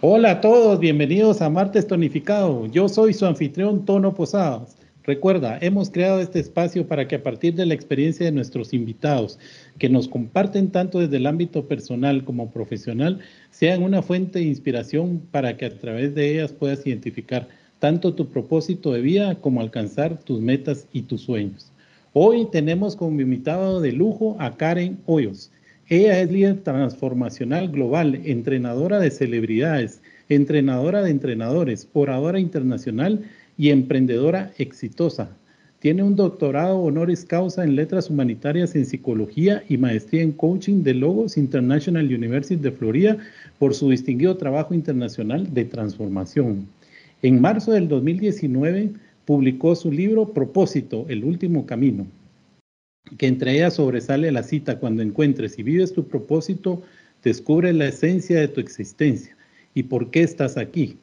Hola a todos, bienvenidos a Martes Tonificado. Yo soy su anfitrión Tono Posadas. Recuerda, hemos creado este espacio para que a partir de la experiencia de nuestros invitados, que nos comparten tanto desde el ámbito personal como profesional, sean una fuente de inspiración para que a través de ellas puedas identificar tanto tu propósito de vida como alcanzar tus metas y tus sueños. Hoy tenemos como invitado de lujo a Karen Hoyos. Ella es líder transformacional global, entrenadora de celebridades, entrenadora de entrenadores, oradora internacional y emprendedora exitosa. Tiene un doctorado honoris causa en letras humanitarias en psicología y maestría en coaching de Logos International University de Florida por su distinguido trabajo internacional de transformación. En marzo del 2019 publicó su libro Propósito, el último camino, que entre ellas sobresale la cita, cuando encuentres y vives tu propósito, descubre la esencia de tu existencia y por qué estás aquí.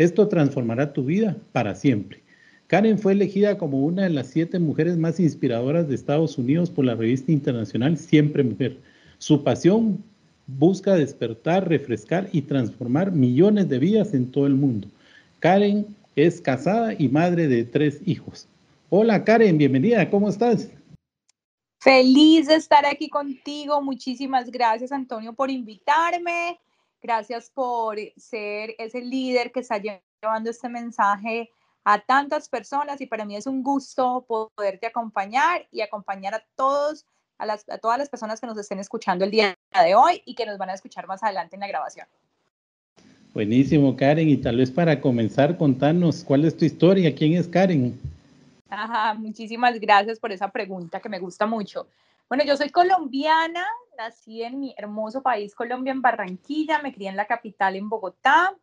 Esto transformará tu vida para siempre. Karen fue elegida como una de las siete mujeres más inspiradoras de Estados Unidos por la revista internacional Siempre Mujer. Su pasión busca despertar, refrescar y transformar millones de vidas en todo el mundo. Karen es casada y madre de tres hijos. Hola Karen, bienvenida, ¿cómo estás? Feliz de estar aquí contigo. Muchísimas gracias, Antonio, por invitarme. Gracias por ser ese líder que está llevando este mensaje a tantas personas y para mí es un gusto poderte acompañar y acompañar a todos, a, las, a todas las personas que nos estén escuchando el día de hoy y que nos van a escuchar más adelante en la grabación. Buenísimo, Karen. Y tal vez para comenzar, contanos cuál es tu historia, quién es Karen. Ajá, muchísimas gracias por esa pregunta que me gusta mucho. Bueno, yo soy colombiana, nací en mi hermoso país, Colombia, en Barranquilla, me crié en la capital, en Bogotá.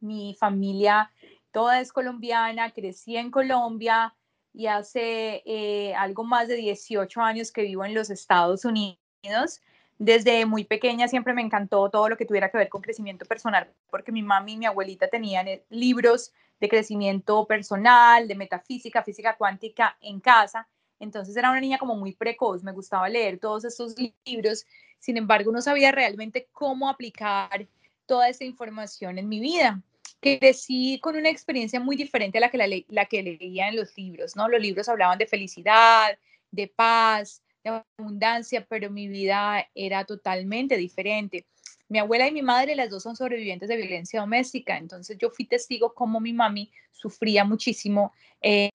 Mi familia toda es colombiana, crecí en Colombia y hace eh, algo más de 18 años que vivo en los Estados Unidos. Desde muy pequeña siempre me encantó todo lo que tuviera que ver con crecimiento personal, porque mi mami y mi abuelita tenían eh, libros de crecimiento personal, de metafísica, física cuántica en casa. Entonces era una niña como muy precoz, me gustaba leer todos estos libros, sin embargo no sabía realmente cómo aplicar toda esa información en mi vida. Crecí con una experiencia muy diferente a la que, la, la que leía en los libros, ¿no? Los libros hablaban de felicidad, de paz, de abundancia, pero mi vida era totalmente diferente. Mi abuela y mi madre, las dos son sobrevivientes de violencia doméstica, entonces yo fui testigo cómo mi mami sufría muchísimo eh,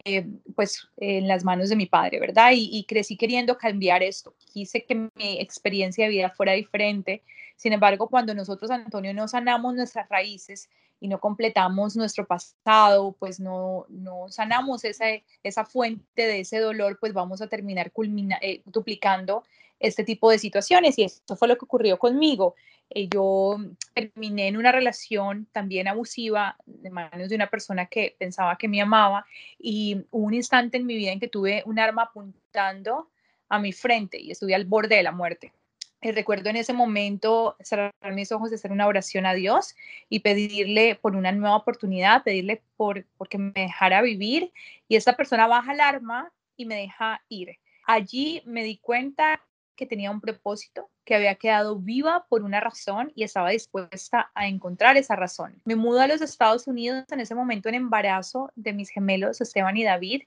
pues en las manos de mi padre, ¿verdad? Y, y, crecí queriendo cambiar esto. Quise que mi experiencia de vida fuera diferente. Sin embargo, cuando nosotros, Antonio, no sanamos nuestras raíces y no completamos nuestro pasado, pues no, no sanamos esa, esa fuente de ese dolor, pues vamos a terminar culmina, eh, duplicando este tipo de situaciones. Y eso fue lo que ocurrió conmigo. Eh, yo terminé en una relación también abusiva de manos de una persona que pensaba que me amaba y hubo un instante en mi vida en que tuve un arma apuntando a mi frente y estuve al borde de la muerte. Y recuerdo en ese momento cerrar mis ojos, hacer una oración a Dios y pedirle por una nueva oportunidad, pedirle por, por que me dejara vivir. Y esta persona baja el arma y me deja ir. Allí me di cuenta que tenía un propósito, que había quedado viva por una razón y estaba dispuesta a encontrar esa razón. Me mudo a los Estados Unidos en ese momento en embarazo de mis gemelos Esteban y David,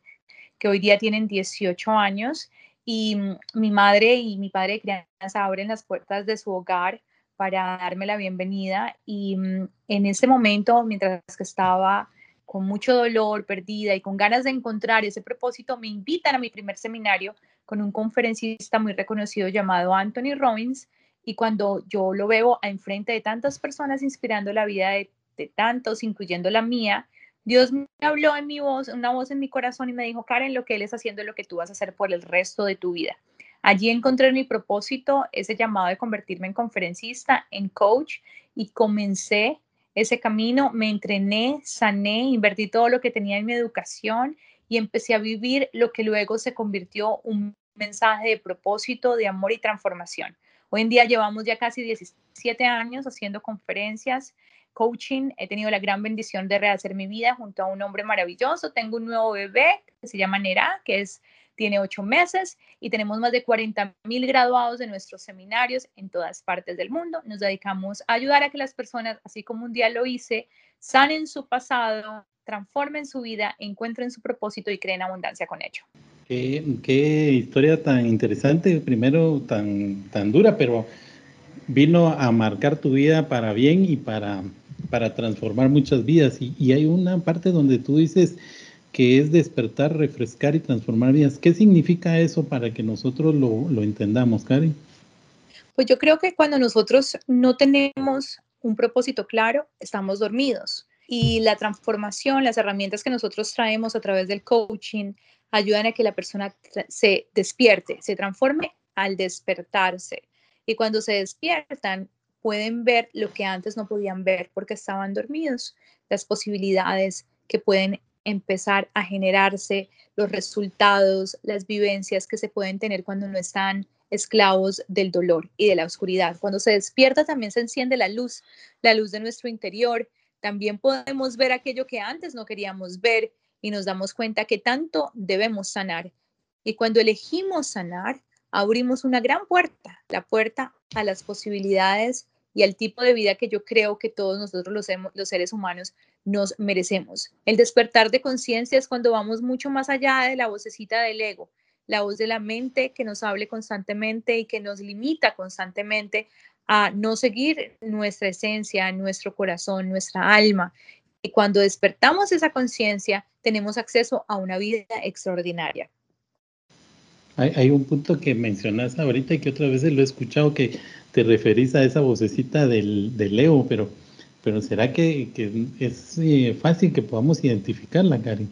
que hoy día tienen 18 años y mm, mi madre y mi padre de crianza abren las puertas de su hogar para darme la bienvenida y mm, en ese momento, mientras que estaba con mucho dolor, perdida y con ganas de encontrar ese propósito, me invitan a mi primer seminario con un conferencista muy reconocido llamado Anthony Robbins y cuando yo lo veo enfrente de tantas personas inspirando la vida de, de tantos, incluyendo la mía, Dios me habló en mi voz, una voz en mi corazón y me dijo, Karen, lo que Él es haciendo es lo que tú vas a hacer por el resto de tu vida. Allí encontré mi propósito, ese llamado de convertirme en conferencista, en coach y comencé ese camino, me entrené, sané, invertí todo lo que tenía en mi educación y empecé a vivir lo que luego se convirtió un mensaje de propósito, de amor y transformación. Hoy en día llevamos ya casi 17 años haciendo conferencias, coaching. He tenido la gran bendición de rehacer mi vida junto a un hombre maravilloso. Tengo un nuevo bebé que se llama Nera, que es tiene ocho meses y tenemos más de 40 mil graduados de nuestros seminarios en todas partes del mundo. Nos dedicamos a ayudar a que las personas, así como un día lo hice, sanen su pasado, transformen su vida, encuentren su propósito y creen abundancia con ello. Qué, historia tan interesante, primero tan, tan dura, pero vino a marcar tu vida para bien y para, para transformar muchas vidas. Y, hay una parte donde tú dices que es despertar, refrescar y transformar vidas. ¿Qué significa eso para que nosotros lo, lo entendamos, Karen? Pues yo creo que cuando nosotros no tenemos un propósito claro, estamos dormidos. Y la transformación, las herramientas que nosotros traemos a través del coaching, ayudan a que la persona se despierte, se transforme al despertarse. Y cuando se despiertan, pueden ver lo que antes no podían ver porque estaban dormidos, las posibilidades que pueden empezar a generarse, los resultados, las vivencias que se pueden tener cuando no están esclavos del dolor y de la oscuridad. Cuando se despierta también se enciende la luz, la luz de nuestro interior. También podemos ver aquello que antes no queríamos ver y nos damos cuenta que tanto debemos sanar. Y cuando elegimos sanar, abrimos una gran puerta, la puerta a las posibilidades y al tipo de vida que yo creo que todos nosotros los, seres humanos nos merecemos. El despertar de conciencia es cuando vamos mucho más allá de la vocecita del ego, la voz de la mente que nos hable constantemente y que nos limita constantemente a no seguir nuestra esencia, nuestro corazón, nuestra alma. Y cuando despertamos esa conciencia, tenemos acceso a una vida extraordinaria. Hay, un punto que mencionas ahorita y que otras veces lo he escuchado, que te referís a esa vocecita del, del Leo, pero, pero ¿será que, es eh, fácil que podamos identificarla, Karen?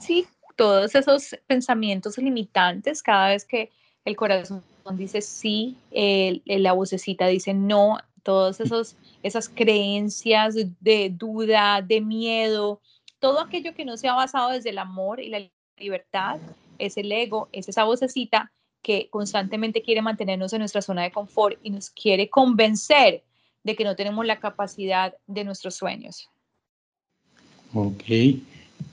Sí, todos esos pensamientos limitantes, cada vez que el corazón dice sí, la vocecita dice no, todas esas creencias de duda, de miedo, todo aquello que no sea basado desde el amor y la libertad, es el ego, es esa vocecita que constantemente quiere mantenernos en nuestra zona de confort y nos quiere convencer de que no tenemos la capacidad de nuestros sueños. Ok,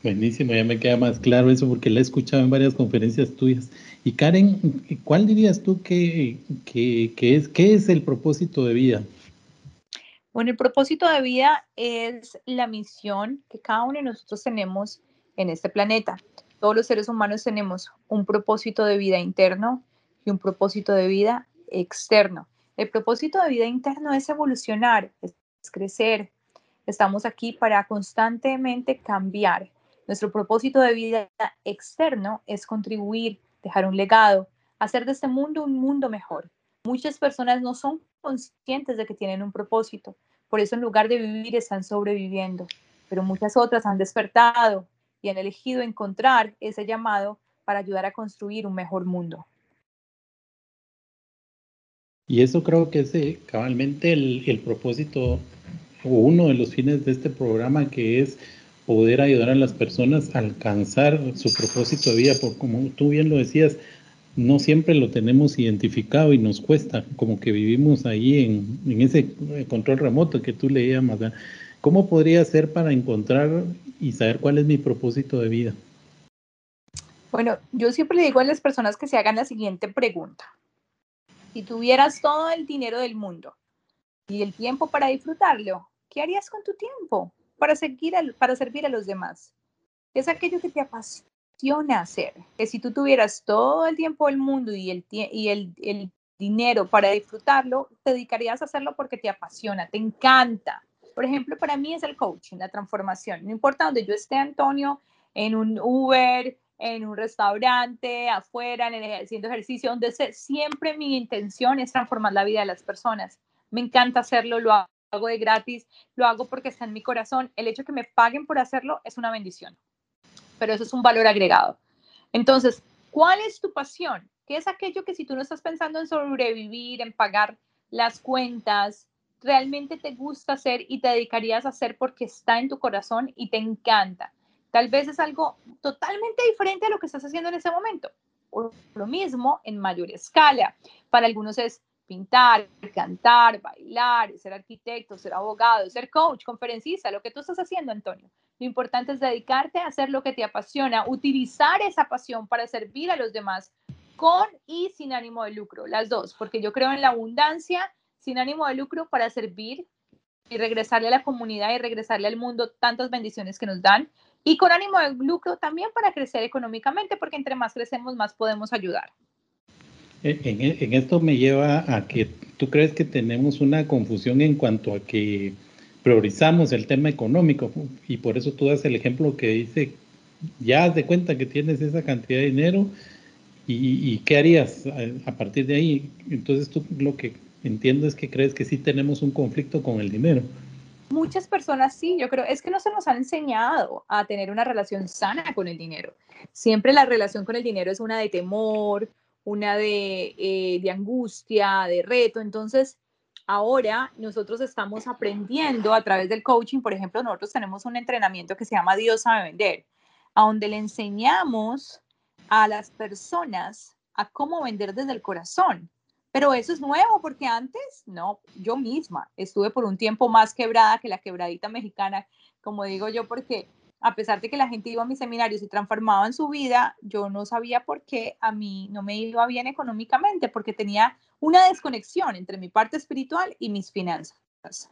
buenísimo, ya me queda más claro eso porque lo he escuchado en varias conferencias tuyas. Y Karen, ¿cuál dirías tú que, que, que es, qué es el propósito de vida? Bueno, el propósito de vida es la misión que cada uno de nosotros tenemos en este planeta todos los seres humanos tenemos un propósito de vida interno y un propósito de vida externo. El propósito de vida interno es evolucionar, es crecer. Estamos aquí para constantemente cambiar. Nuestro propósito de vida externo es contribuir, dejar un legado, hacer de este mundo un mundo mejor. Muchas personas no son conscientes de que tienen un propósito, por eso en lugar de vivir están sobreviviendo, pero muchas otras han despertado, y han elegido encontrar ese llamado para ayudar a construir un mejor mundo. Y eso creo que es eh, cabalmente el, el propósito o uno de los fines de este programa que es poder ayudar a las personas a alcanzar su propósito de vida, porque como tú bien lo decías, no siempre lo tenemos identificado y nos cuesta, como que vivimos ahí en, en ese control remoto que tú le llamas. ¿Cómo podría ser para encontrar y saber cuál es mi propósito de vida? Bueno, yo siempre le digo a las personas que se hagan la siguiente pregunta. Si tuvieras todo el dinero del mundo y el tiempo para disfrutarlo, ¿qué harías con tu tiempo para, seguir para servir a los demás? Es aquello que te apasiona hacer. Que si tú tuvieras todo el tiempo del mundo y el, y el, el dinero para disfrutarlo, te dedicarías a hacerlo porque te apasiona, te encanta. Por ejemplo, para mí es el coaching, la transformación. No importa donde yo esté, Antonio, en un Uber, en un restaurante, afuera, haciendo ejercicio, donde sea, siempre mi intención es transformar la vida de las personas. Me encanta hacerlo, lo hago de gratis, lo hago porque está en mi corazón. El hecho de que me paguen por hacerlo es una bendición, pero eso es un valor agregado. Entonces, ¿cuál es tu pasión? ¿Qué es aquello que si tú no estás pensando en sobrevivir, en pagar las cuentas, realmente te gusta hacer y te dedicarías a hacer porque está en tu corazón y te encanta. Tal vez es algo totalmente diferente a lo que estás haciendo en ese momento, o lo mismo en mayor escala. Para algunos es pintar, cantar, bailar, ser arquitecto, ser abogado, ser coach, conferencista, lo que tú estás haciendo, Antonio. Lo importante es dedicarte a hacer lo que te apasiona, utilizar esa pasión para servir a los demás con y sin ánimo de lucro, las dos, porque yo creo en la abundancia sin ánimo de lucro para servir y regresarle a la comunidad y regresarle al mundo tantas bendiciones que nos dan y con ánimo de lucro también para crecer económicamente, porque entre más crecemos, más podemos ayudar. En, esto me lleva a que tú crees que tenemos una confusión en cuanto a que priorizamos el tema económico y por eso tú das el ejemplo que dice, ya haz de cuenta que tienes esa cantidad de dinero y, qué harías a, partir de ahí. Entonces tú lo que entiendo es que crees que sí tenemos un conflicto con el dinero. Muchas personas sí, yo creo, es que no se nos ha enseñado a tener una relación sana con el dinero. Siempre la relación con el dinero es una de temor, una de, eh, de angustia, de reto. Entonces, ahora nosotros estamos aprendiendo a través del coaching, por ejemplo, nosotros tenemos un entrenamiento que se llama Dios sabe vender, a donde le enseñamos a las personas a cómo vender desde el corazón. Pero eso es nuevo porque antes, no, yo misma estuve por un tiempo más quebrada que la quebradita mexicana, como digo yo, porque a pesar de que la gente iba a mis seminarios y transformaba en su vida, yo no sabía por qué a mí no me iba bien económicamente, porque tenía una desconexión entre mi parte espiritual y mis finanzas.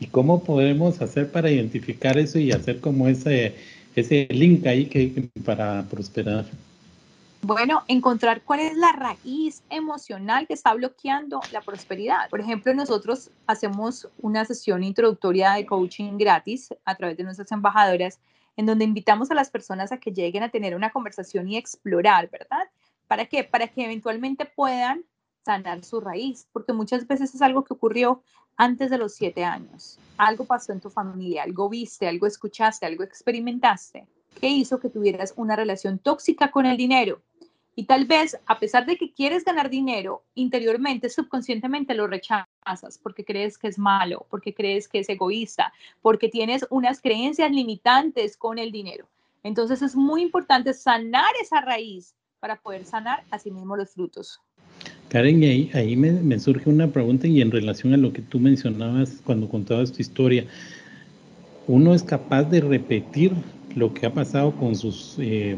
¿Y cómo podemos hacer para identificar eso y hacer como ese, ese link ahí que, para prosperar? Bueno, encontrar cuál es la raíz emocional que está bloqueando la prosperidad. Por ejemplo, nosotros hacemos una sesión introductoria de coaching gratis a través de nuestras embajadoras, en donde invitamos a las personas a que lleguen a tener una conversación y explorar, ¿verdad? ¿Para qué? Para que eventualmente puedan sanar su raíz, porque muchas veces es algo que ocurrió antes de los siete años. Algo pasó en tu familia, algo viste, algo escuchaste, algo experimentaste que hizo que tuvieras una relación tóxica con el dinero. Y tal vez, a pesar de que quieres ganar dinero, interiormente, subconscientemente lo rechazas porque crees que es malo, porque crees que es egoísta, porque tienes unas creencias limitantes con el dinero. Entonces es muy importante sanar esa raíz para poder sanar a sí mismo los frutos. Karen, ahí, ahí me, me, surge una pregunta y en relación a lo que tú mencionabas cuando contabas tu historia, ¿uno es capaz de repetir lo que ha pasado con sus eh,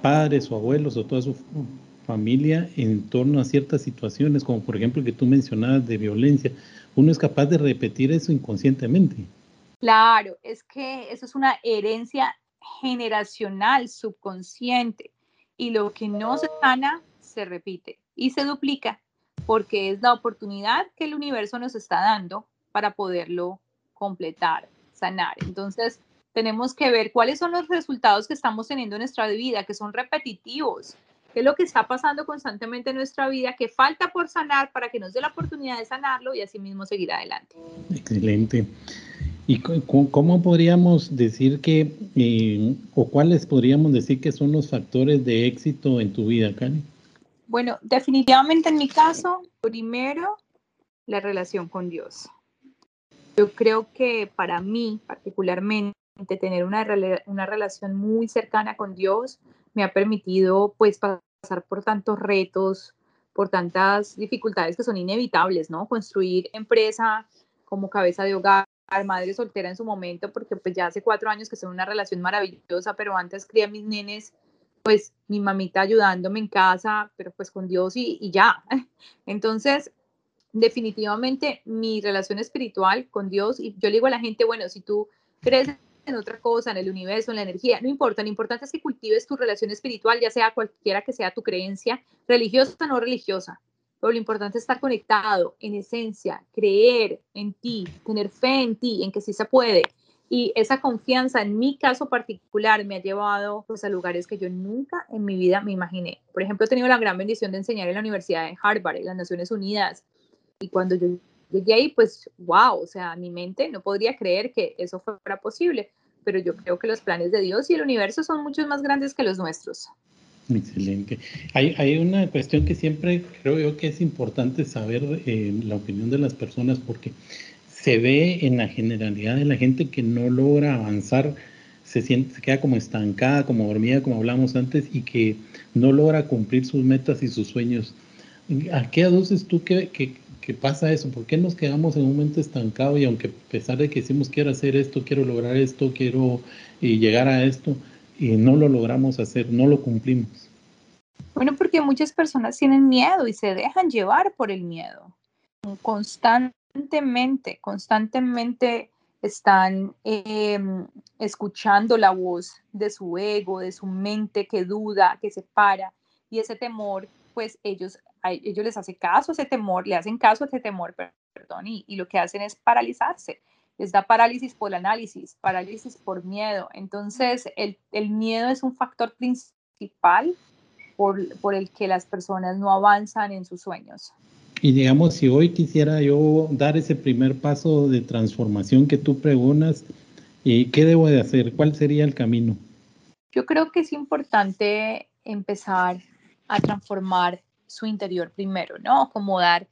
padres o abuelos o toda su familia en torno a ciertas situaciones, como por ejemplo que tú mencionabas de violencia, uno es capaz de repetir eso inconscientemente. Claro, es que eso es una herencia generacional, subconsciente, y lo que no se sana se repite y se duplica, porque es la oportunidad que el universo nos está dando para poderlo completar, sanar. Entonces, tenemos que ver cuáles son los resultados que estamos teniendo en nuestra vida, que son repetitivos, qué es lo que está pasando constantemente en nuestra vida, que falta por sanar para que nos dé la oportunidad de sanarlo y así mismo seguir adelante. Excelente. ¿Y cómo podríamos decir que, eh, o cuáles podríamos decir que son los factores de éxito en tu vida, Karen? Bueno, definitivamente en mi caso, primero, la relación con Dios. Yo creo que para mí particularmente, tener una, una relación muy cercana con Dios me ha permitido pues pasar por tantos retos, por tantas dificultades que son inevitables, ¿no? Construir empresa como cabeza de hogar, madre soltera en su momento, porque pues ya hace cuatro años que son una relación maravillosa, pero antes crié mis nenes, pues mi mamita ayudándome en casa, pero pues con Dios y, y ya. Entonces, definitivamente mi relación espiritual con Dios, y yo le digo a la gente, bueno, si tú crees en otra cosa, en el universo, en la energía, no importa, lo importante es que cultives tu relación espiritual, ya sea cualquiera que sea tu creencia, religiosa o no religiosa. Pero lo importante es estar conectado, en esencia, creer en ti, tener fe en ti, en que sí se puede. Y esa confianza, en mi caso particular, me ha llevado pues, a lugares que yo nunca en mi vida me imaginé. Por ejemplo, he tenido la gran bendición de enseñar en la Universidad de Harvard, en las Naciones Unidas. Y cuando yo llegué ahí, pues, wow, o sea, mi mente no podría creer que eso fuera posible, pero yo creo que los planes de Dios y el universo son muchos más grandes que los nuestros. Excelente. Hay, hay una cuestión que siempre creo yo que es importante saber eh, la opinión de las personas porque se ve en la generalidad de la gente que no logra avanzar se, siente, se queda como estancada, como dormida, como hablamos antes, y que no logra cumplir sus metas y sus sueños. ¿A qué aduces tú que, pasa eso? ¿Por qué nos quedamos en un momento estancado y aunque a pesar de que decimos quiero hacer esto, quiero lograr esto, quiero eh, llegar a esto, y no lo logramos hacer, no lo cumplimos? Bueno, porque muchas personas tienen miedo y se dejan llevar por el miedo. Constantemente, constantemente están em, escuchando la voz de su ego, de su mente que duda, que se para, y ese temor, pues ellos, ellos les hace caso a ese temor, le hacen caso a ese temor, perdón, y, y lo que hacen es paralizarse. Les da parálisis por el análisis, parálisis por miedo. Entonces, el, el miedo es un factor principal por, por el que las personas no avanzan en sus sueños. Y digamos, si hoy quisiera yo dar ese primer paso de transformación que tú preguntas, ¿qué debo de hacer? ¿Cuál sería el camino? Yo creo que es importante empezar a transformar su interior primero, ¿no? Como dar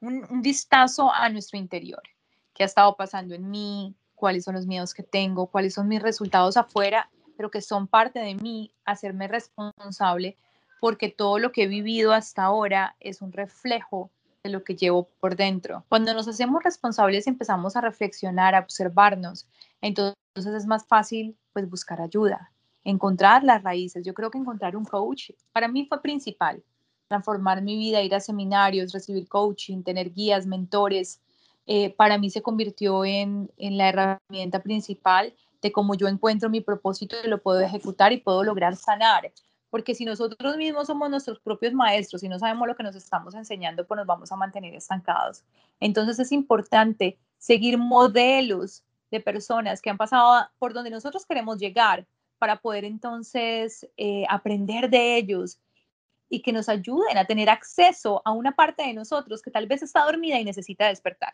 un, un vistazo a nuestro interior. ¿Qué ha estado pasando en mí? ¿Cuáles son los miedos que tengo? ¿Cuáles son mis resultados afuera? Pero que son parte de mí, hacerme responsable porque todo lo que he vivido hasta ahora es un reflejo de lo que llevo por dentro. Cuando nos hacemos responsables empezamos a reflexionar, a observarnos, entonces es más fácil pues buscar ayuda, encontrar las raíces. Yo creo que encontrar un coach para mí fue principal. Transformar mi vida, ir a seminarios, recibir coaching, tener guías, mentores, eh, para mí se convirtió en, en la herramienta principal de cómo yo encuentro mi propósito y lo puedo ejecutar y puedo lograr sanar porque si nosotros mismos somos nuestros propios maestros y no sabemos lo que nos estamos enseñando, pues nos vamos a mantener estancados. Entonces es importante seguir modelos de personas que han pasado por donde nosotros queremos llegar para poder entonces eh, aprender de ellos y que nos ayuden a tener acceso a una parte de nosotros que tal vez está dormida y necesita despertar.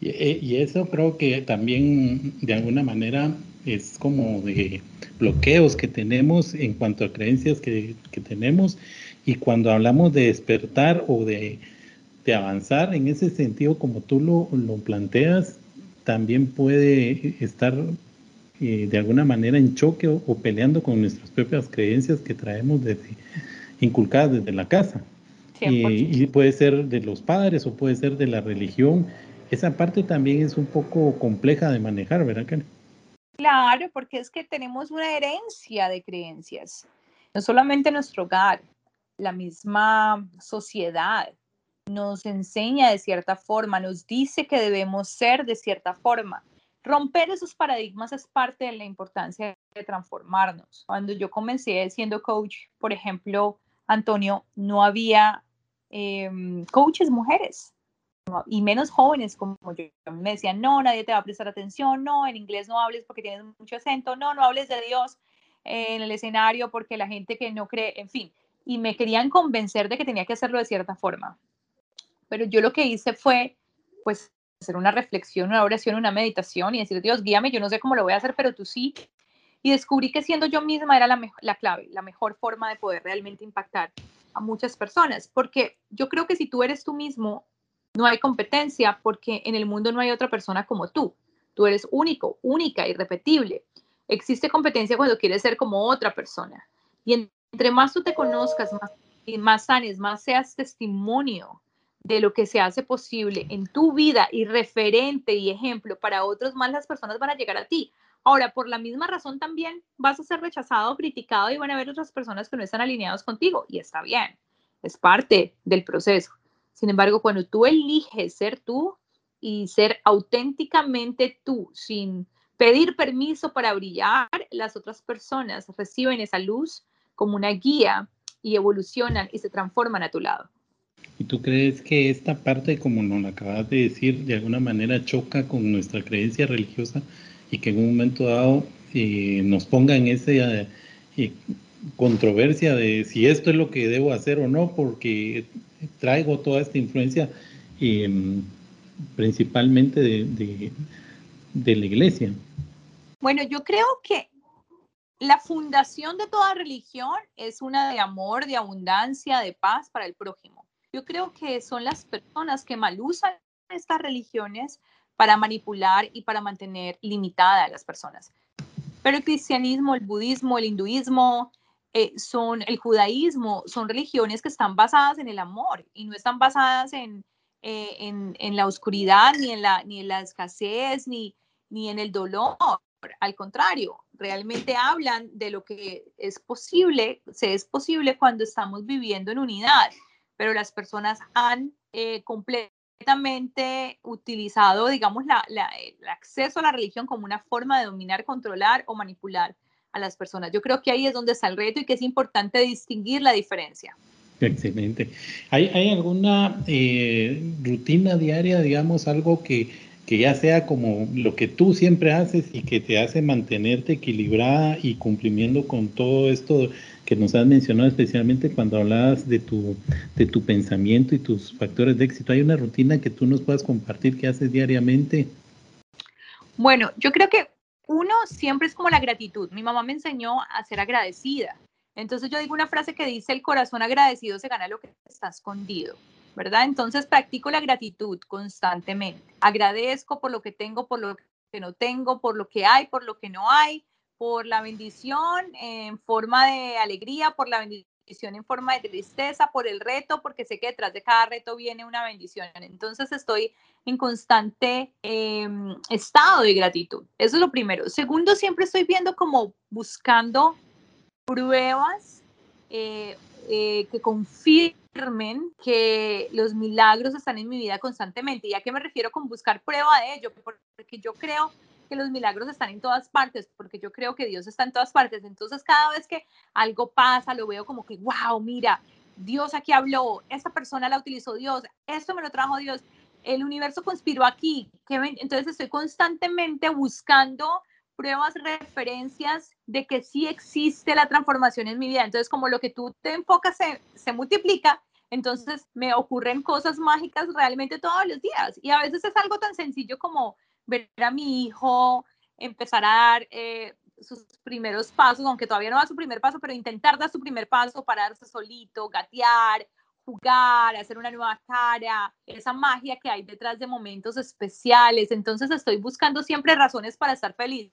Eh, y, eso creo que también de alguna manera es como de bloqueos que tenemos en cuanto a creencias que, que tenemos y cuando hablamos de despertar o de, de avanzar en ese sentido como tú lo, lo planteas, también puede estar eh, de alguna manera en choque o, peleando con nuestras propias creencias que traemos desde, inculcadas desde la casa. Y, y, puede ser de los padres o puede ser de la religión esa parte también es un poco compleja de manejar, ¿verdad, Karen? Claro, porque es que tenemos una herencia de creencias, no solamente nuestro hogar, la misma sociedad nos enseña de cierta forma, nos dice que debemos ser de cierta forma. Romper esos paradigmas es parte de la importancia de transformarnos. Cuando yo comencé siendo coach, por ejemplo, Antonio, no había em, coaches mujeres y menos jóvenes como yo, me decían, no, nadie te va a prestar atención, no, en inglés no hables porque tienes mucho acento, no, no hables de Dios en el escenario porque la gente que no cree, en fin, y me querían convencer de que tenía que hacerlo de cierta forma. Pero yo lo que hice fue, pues, hacer una reflexión, una oración, una meditación y decir, Dios, guíame, yo no sé cómo lo voy a hacer, pero tú sí. Y descubrí que siendo yo misma era la, la clave, la mejor forma de poder realmente impactar a muchas personas, porque yo creo que si tú eres tú mismo, no hay competencia porque en el mundo no hay otra persona como tú. Tú eres único, única, irrepetible. Existe competencia cuando quieres ser como otra persona. Y entre más tú te conozcas, más, y más sanes, más seas testimonio de lo que se hace posible en tu vida y referente y ejemplo para otros, más las personas van a llegar a ti. Ahora, por la misma razón también vas a ser rechazado, criticado y van a haber otras personas que no están alineados contigo y está bien, es parte del proceso. Sin embargo, cuando tú eliges ser tú y ser auténticamente tú, sin pedir permiso para brillar, las otras personas reciben esa luz como una guía y evolucionan y se transforman a tu lado. ¿Y tú crees que esta parte, como nos acabas de decir, de alguna manera choca con nuestra creencia religiosa y que en un momento dado eh, nos ponga en esa eh, controversia de si esto es lo que debo hacer o no, porque traigo toda esta influencia em, principalmente de la iglesia. Bueno, yo creo que la fundación de toda religión es una de amor, de abundancia, de paz para el prójimo. Yo creo que son las personas que mal usan estas religiones para manipular y para mantener limitada a las personas. pero el cristianismo, el budismo, el hinduismo, eh, son el judaísmo, son religiones que están basadas en el amor y no están basadas en, eh, en, en, la oscuridad, ni en la, ni en la escasez, ni, ni en el dolor. Al contrario, realmente hablan de lo que es posible, se es posible cuando estamos viviendo en unidad, pero las personas han eh, utilizado, digamos, la, la, el acceso a la religión como una forma de dominar, controlar o manipular a las personas. Yo creo que ahí es donde está el reto y que es importante distinguir la diferencia. Excelente. ¿Hay, hay alguna eh, rutina diaria, digamos, algo que, que ya sea como lo que tú siempre haces y que te hace mantenerte equilibrada y cumpliendo con todo esto que nos has mencionado, especialmente cuando hablabas de tu, de tu pensamiento y tus factores de éxito? ¿Hay una rutina que tú nos puedas compartir que haces diariamente? Bueno, yo creo que uno siempre es como la gratitud. Mi mamá me enseñó a ser agradecida. Entonces yo digo una frase que dice, el corazón agradecido se gana lo que está escondido, ¿verdad? Entonces practico la gratitud constantemente. Agradezco por lo que tengo, por lo que no tengo, por lo que hay, por lo que no hay, por la bendición en forma de alegría, por la bendición en forma de tristeza, por el reto, porque sé que detrás de cada reto viene una bendición. Entonces estoy en constante em, estado de gratitud. Eso es lo primero. Segundo, siempre estoy viendo como buscando pruebas eh, eh, que confirmen que los milagros están en mi vida constantemente. ¿Y a qué me refiero con buscar prueba de ello? Porque yo creo que los milagros están en todas partes, porque yo creo que Dios está en todas partes. Entonces, cada vez que algo pasa, lo veo como que, wow, mira, Dios aquí habló, esta persona la utilizó Dios, esto me lo trajo Dios, el universo conspiró aquí. Entonces, estoy constantemente buscando pruebas, referencias de que sí existe la transformación en mi vida. Entonces, como lo que tú te enfocas se, multiplica, entonces me ocurren cosas mágicas realmente todos los días. Y a veces es algo tan sencillo como ver a mi hijo empezar a dar eh, sus primeros pasos, aunque todavía no da su primer paso, pero intentar dar su primer paso, pararse solito, gatear, jugar, hacer una nueva cara, esa magia que hay detrás de momentos especiales. Entonces estoy buscando siempre razones para estar feliz,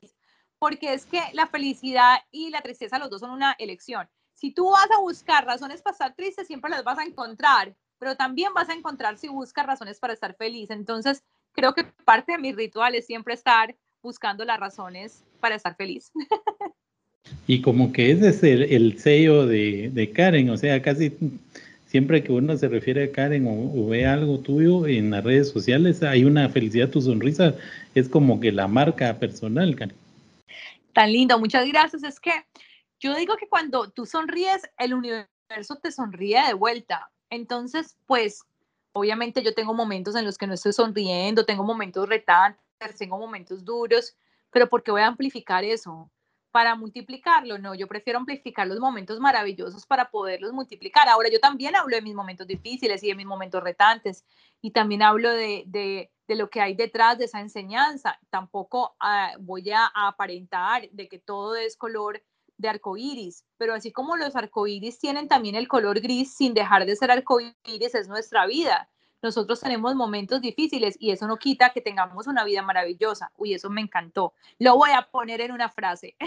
porque es que la felicidad y la tristeza, los dos son una elección. Si tú vas a buscar razones para estar triste, siempre las vas a encontrar, pero también vas a encontrar si buscas razones para estar feliz. Entonces, creo que parte de mi ritual es siempre estar buscando las razones para estar feliz. Y como que ese es el, sello de, Karen, o sea, casi siempre que uno se refiere a Karen o, ve algo tuyo en las redes sociales, hay una felicidad, tu sonrisa es como que la marca personal, Karen. Tan lindo, muchas gracias. Es que yo digo que cuando tú sonríes, el universo te sonríe de vuelta. Entonces, pues Obviamente yo tengo momentos en los que no estoy sonriendo, tengo momentos retantes, tengo momentos duros, pero ¿por qué voy a amplificar eso? Para multiplicarlo, no, yo prefiero amplificar los momentos maravillosos para poderlos multiplicar. Ahora, yo también hablo de mis momentos difíciles y de mis momentos retantes, y también hablo de, de, lo que hay detrás de esa enseñanza. Tampoco ah, voy a, a aparentar de que todo es color de arcoíris, pero así como los arcoíris tienen también el color gris, sin dejar de ser arcoíris, es nuestra vida. Nosotros tenemos momentos difíciles y eso no quita que tengamos una vida maravillosa. Uy, eso me encantó. Lo voy a poner en una frase.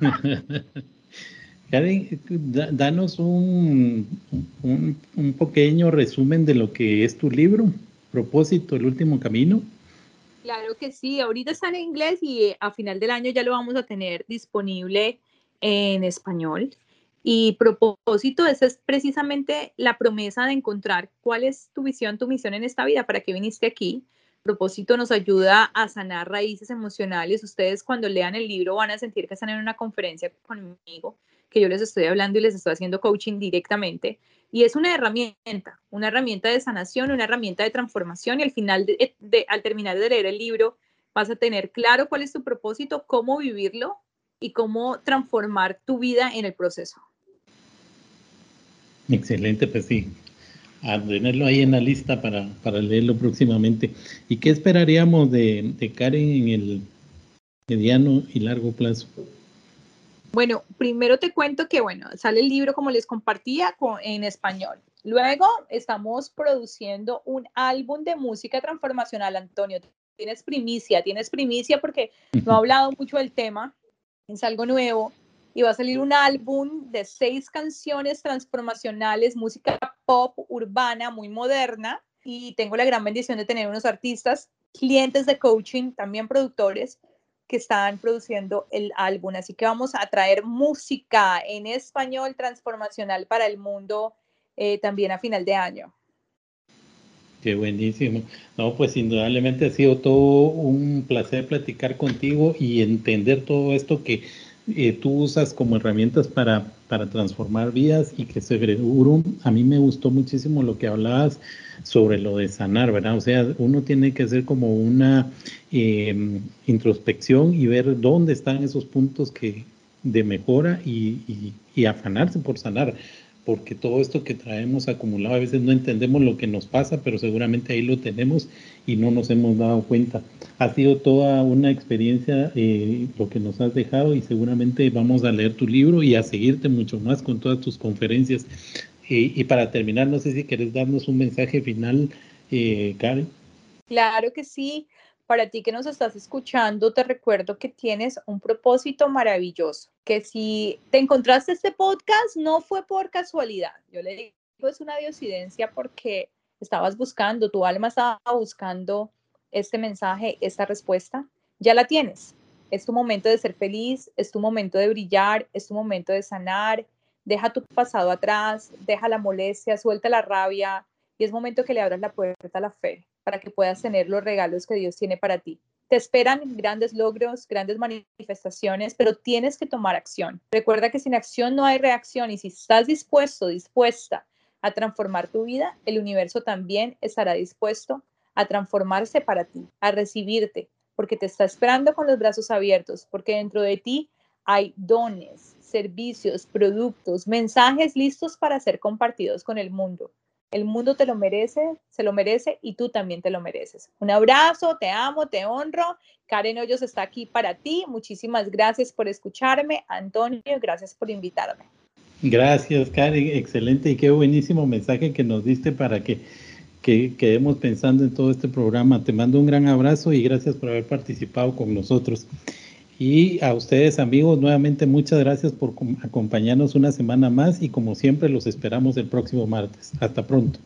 Karen, danos un, un, un, pequeño resumen de lo que es tu libro, Propósito, el último camino. Claro que sí, ahorita está en inglés y a final del año ya lo vamos a tener disponible en español. Y propósito, esa es precisamente la promesa de encontrar cuál es tu visión, tu misión en esta vida, para qué viniste aquí. Propósito nos ayuda a sanar raíces emocionales. Ustedes cuando lean el libro van a sentir que están en una conferencia conmigo, que yo les estoy hablando y les estoy haciendo coaching directamente. Y es una herramienta, una herramienta de sanación, una herramienta de transformación. Y al final, al terminar de leer el libro, vas a tener claro cuál es tu propósito, cómo vivirlo y cómo transformar tu vida en el proceso. Excelente, pues sí, a tenerlo ahí en la lista para, para leerlo próximamente. ¿Y qué esperaríamos de, de Karen en el mediano y largo plazo? Bueno, primero te cuento que, bueno, sale el libro como les compartía en español. Luego estamos produciendo un álbum de música transformacional, Antonio. Tienes primicia, tienes primicia porque no he hablado mucho del tema, es algo nuevo y va a salir un álbum de seis canciones transformacionales, música pop urbana muy moderna y tengo la gran bendición de tener unos artistas, clientes de coaching, también productores que están produciendo el álbum. Así que vamos a traer música en español transformacional para el mundo eh, también a final de año. Qué buenísimo. No, pues indudablemente ha sido todo un placer platicar contigo y entender todo esto que eh, tú usas como herramientas para, para transformar vidas y que seguro a mí me gustó muchísimo lo que hablabas sobre lo de sanar, ¿verdad? O sea, uno tiene que hacer como una em, introspección y ver dónde están esos puntos que de mejora y afanarse por sanar porque todo esto que traemos acumulado a veces no entendemos lo que nos pasa, pero seguramente ahí lo tenemos y no nos hemos dado cuenta. Ha sido toda una experiencia eh, lo que nos has dejado y seguramente vamos a leer tu libro y a seguirte mucho más con todas tus conferencias. y para terminar, no sé si quieres darnos un mensaje final, eh, Karen. Claro que sí. Para ti que nos estás escuchando, te recuerdo que tienes un propósito maravilloso, que si te encontraste este podcast no fue por casualidad. Yo le digo, es una diosidencia porque estabas buscando, tu alma estaba buscando este mensaje, esta respuesta. Ya la tienes. Es tu momento de ser feliz, es tu momento de brillar, es tu momento de sanar. Deja tu pasado atrás, deja la molestia, suelta la rabia y es momento que le abras la puerta a la fe para que puedas tener los regalos que Dios tiene para ti. Te esperan grandes logros, grandes manifestaciones, pero tienes que tomar acción. Recuerda que sin acción no hay reacción y si estás dispuesto, dispuesta a transformar tu vida, el universo también estará dispuesto a transformarse para ti, a recibirte, porque te está esperando con los brazos abiertos, porque dentro de ti hay dones, servicios, productos, mensajes listos para ser compartidos con el mundo. El mundo te lo merece, se lo merece y tú también te lo mereces. Un abrazo, te amo, te honro. Karen Hoyos está aquí para ti. Muchísimas gracias por escucharme. Antonio, gracias por invitarme. Gracias, Karen. Excelente y qué buenísimo mensaje que nos diste para que, que quedemos pensando en todo este programa. Te mando un gran abrazo y gracias por haber participado con nosotros. Y a ustedes amigos, nuevamente muchas gracias por acompañarnos una semana más y como siempre los esperamos el próximo martes. Hasta pronto.